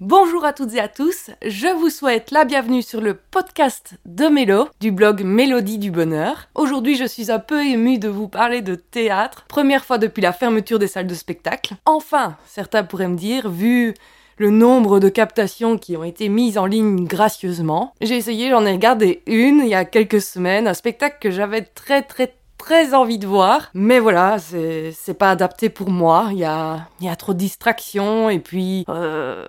Bonjour à toutes et à tous, je vous souhaite la bienvenue sur le podcast de Mélo, du blog Mélodie du Bonheur. Aujourd'hui je suis un peu émue de vous parler de théâtre, première fois depuis la fermeture des salles de spectacle. Enfin, certains pourraient me dire, vu le nombre de captations qui ont été mises en ligne gracieusement. J'ai essayé, j'en ai regardé une il y a quelques semaines, un spectacle que j'avais très très très envie de voir, mais voilà, c'est pas adapté pour moi. Il y a, trop de distractions et puis euh,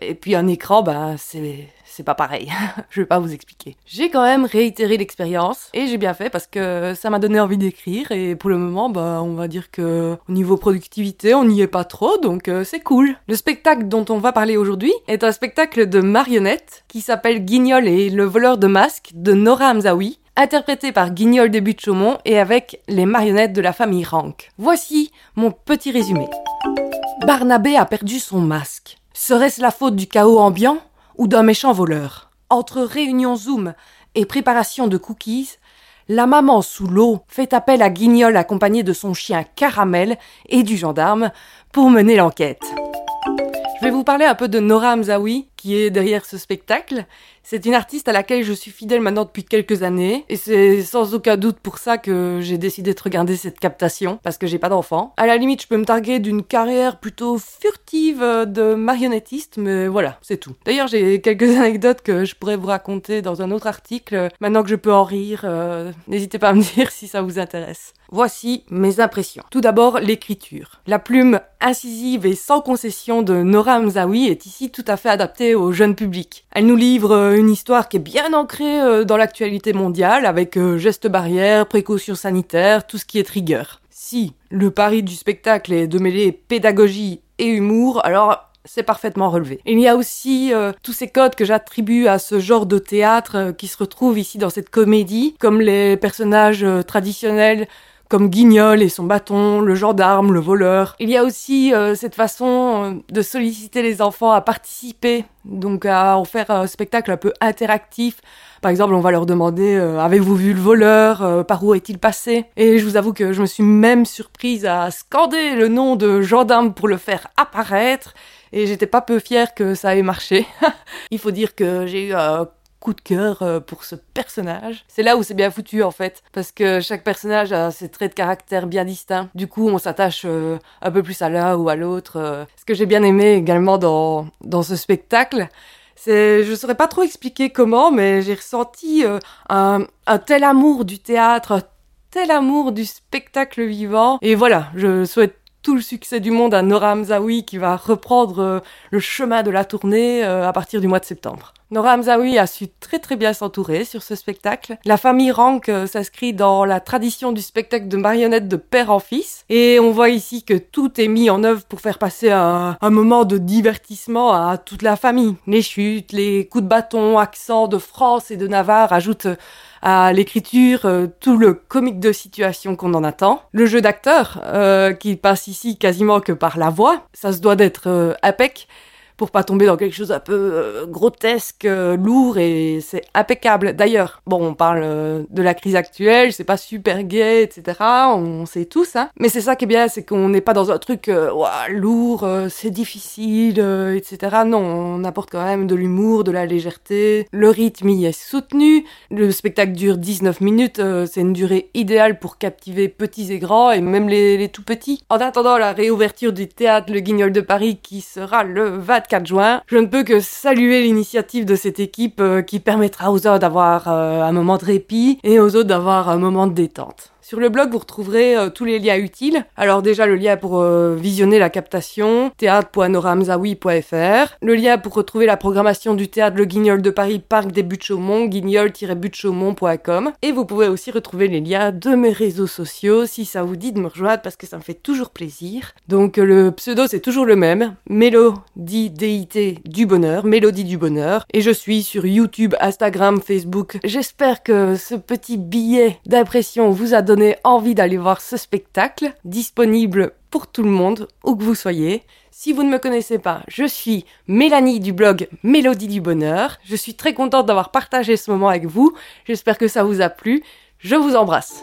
et puis un écran, bah c'est pas pareil. je vais pas vous expliquer. J'ai quand même réitéré l'expérience et j'ai bien fait parce que ça m'a donné envie d'écrire et pour le moment, bah on va dire que au niveau productivité, on n'y est pas trop donc euh, c'est cool. Le spectacle dont on va parler aujourd'hui est un spectacle de marionnettes qui s'appelle Guignol et le voleur de masques de Nora Hamzaoui interprété par Guignol des de Chaumont et avec les marionnettes de la famille Rank. Voici mon petit résumé. Barnabé a perdu son masque. Serait-ce la faute du chaos ambiant ou d'un méchant voleur? Entre réunion Zoom et préparation de cookies, la maman sous l'eau fait appel à Guignol accompagné de son chien Caramel et du gendarme pour mener l'enquête. Je vais vous parler un peu de Nora Hamzaoui, qui est derrière ce spectacle. C'est une artiste à laquelle je suis fidèle maintenant depuis quelques années, et c'est sans aucun doute pour ça que j'ai décidé de regarder cette captation, parce que j'ai pas d'enfant. À la limite, je peux me targuer d'une carrière plutôt furtive de marionnettiste, mais voilà, c'est tout. D'ailleurs, j'ai quelques anecdotes que je pourrais vous raconter dans un autre article, maintenant que je peux en rire, euh, n'hésitez pas à me dire si ça vous intéresse. Voici mes impressions. Tout d'abord, l'écriture. La plume incisive et sans concession de Nora Hamzaoui est ici tout à fait adaptée au jeune public. Elle nous livre euh, une histoire qui est bien ancrée euh, dans l'actualité mondiale avec euh, gestes barrières, précautions sanitaires, tout ce qui est trigger. Si le pari du spectacle est de mêler pédagogie et humour, alors c'est parfaitement relevé. Il y a aussi tous ces codes que j'attribue à ce genre de théâtre qui se retrouvent ici dans cette comédie, comme les personnages traditionnels comme Guignol et son bâton, le gendarme, le voleur. Il y a aussi euh, cette façon euh, de solliciter les enfants à participer, donc à en faire un spectacle un peu interactif. Par exemple, on va leur demander euh, avez-vous vu le voleur Par où est-il passé? Et je vous avoue que je me suis même surprise à scander le nom de gendarme pour le faire apparaître. Et j'étais pas peu fière que ça ait marché. Il faut dire que j'ai eu coup de cœur euh, pour ce personnage. C'est là où c'est bien foutu en fait, parce que chaque personnage a ses traits de caractère bien distincts. Du coup, on s'attache euh, un peu plus à l'un ou à l'autre. Euh. Ce que j'ai bien aimé également dans, dans ce spectacle, c'est, je saurais pas trop expliquer comment, mais j'ai ressenti un, un tel amour du théâtre, un tel amour du spectacle vivant. Et voilà, je souhaite tout le succès du monde à Nora Hamzaoui qui va reprendre le chemin de la tournée à partir du mois de septembre. Nora Hamzaoui a su très très bien s'entourer sur ce spectacle. La famille Rank euh, s'inscrit dans la tradition du spectacle de marionnettes de père en fils. Et on voit ici que tout est mis en œuvre pour faire passer un, moment de divertissement à toute la famille. Les chutes, les coups de bâton, accents de France et de Navarre ajoutent à l'écriture euh, tout le comique de situation qu'on en attend. Le jeu d'acteur, euh, qui passe ici quasiment que par la voix, ça se doit d'être euh, pour pas tomber dans quelque chose un peu euh, grotesque, euh, lourd et c'est impeccable. D'ailleurs, bon, on parle euh, de la crise actuelle, c'est pas super gay, etc. On sait tous, hein. Mais c'est ça qui est bien, c'est qu'on n'est pas dans un truc lourd, c'est difficile, etc. Non, on apporte quand même de l'humour, de la légèreté. Le rythme y est soutenu. Le spectacle dure 19 minutes, c'est une durée idéale pour captiver petits et grands et même les, les tout petits. En attendant la réouverture du théâtre Le Guignol de Paris qui sera le 24 4 juin. Je ne peux que saluer l'initiative de cette équipe euh, qui permettra aux autres d'avoir euh, un moment de répit et aux autres d'avoir un moment de détente. Sur le blog, vous retrouverez euh, tous les liens utiles. Alors déjà le lien pour euh, visionner la captation, théâtre.noramzaoui.fr, le lien pour retrouver la programmation du théâtre Le Guignol de Paris, Parc des Buttes Chaumont, guignol-buttes-chaumont.com. Et vous pouvez aussi retrouver les liens de mes réseaux sociaux si ça vous dit de me rejoindre parce que ça me fait toujours plaisir. Donc le pseudo c'est toujours le même, Mélodie DIT du bonheur, Mélodie du bonheur. Et je suis sur YouTube, Instagram, Facebook. J'espère que ce petit billet d'impression vous a donné envie d'aller voir ce spectacle, disponible pour tout le monde, où que vous soyez. Si vous ne me connaissez pas, je suis Mélanie du blog Mélodie du Bonheur. Je suis très contente d'avoir partagé ce moment avec vous. J'espère que ça vous a plu. Je vous embrasse.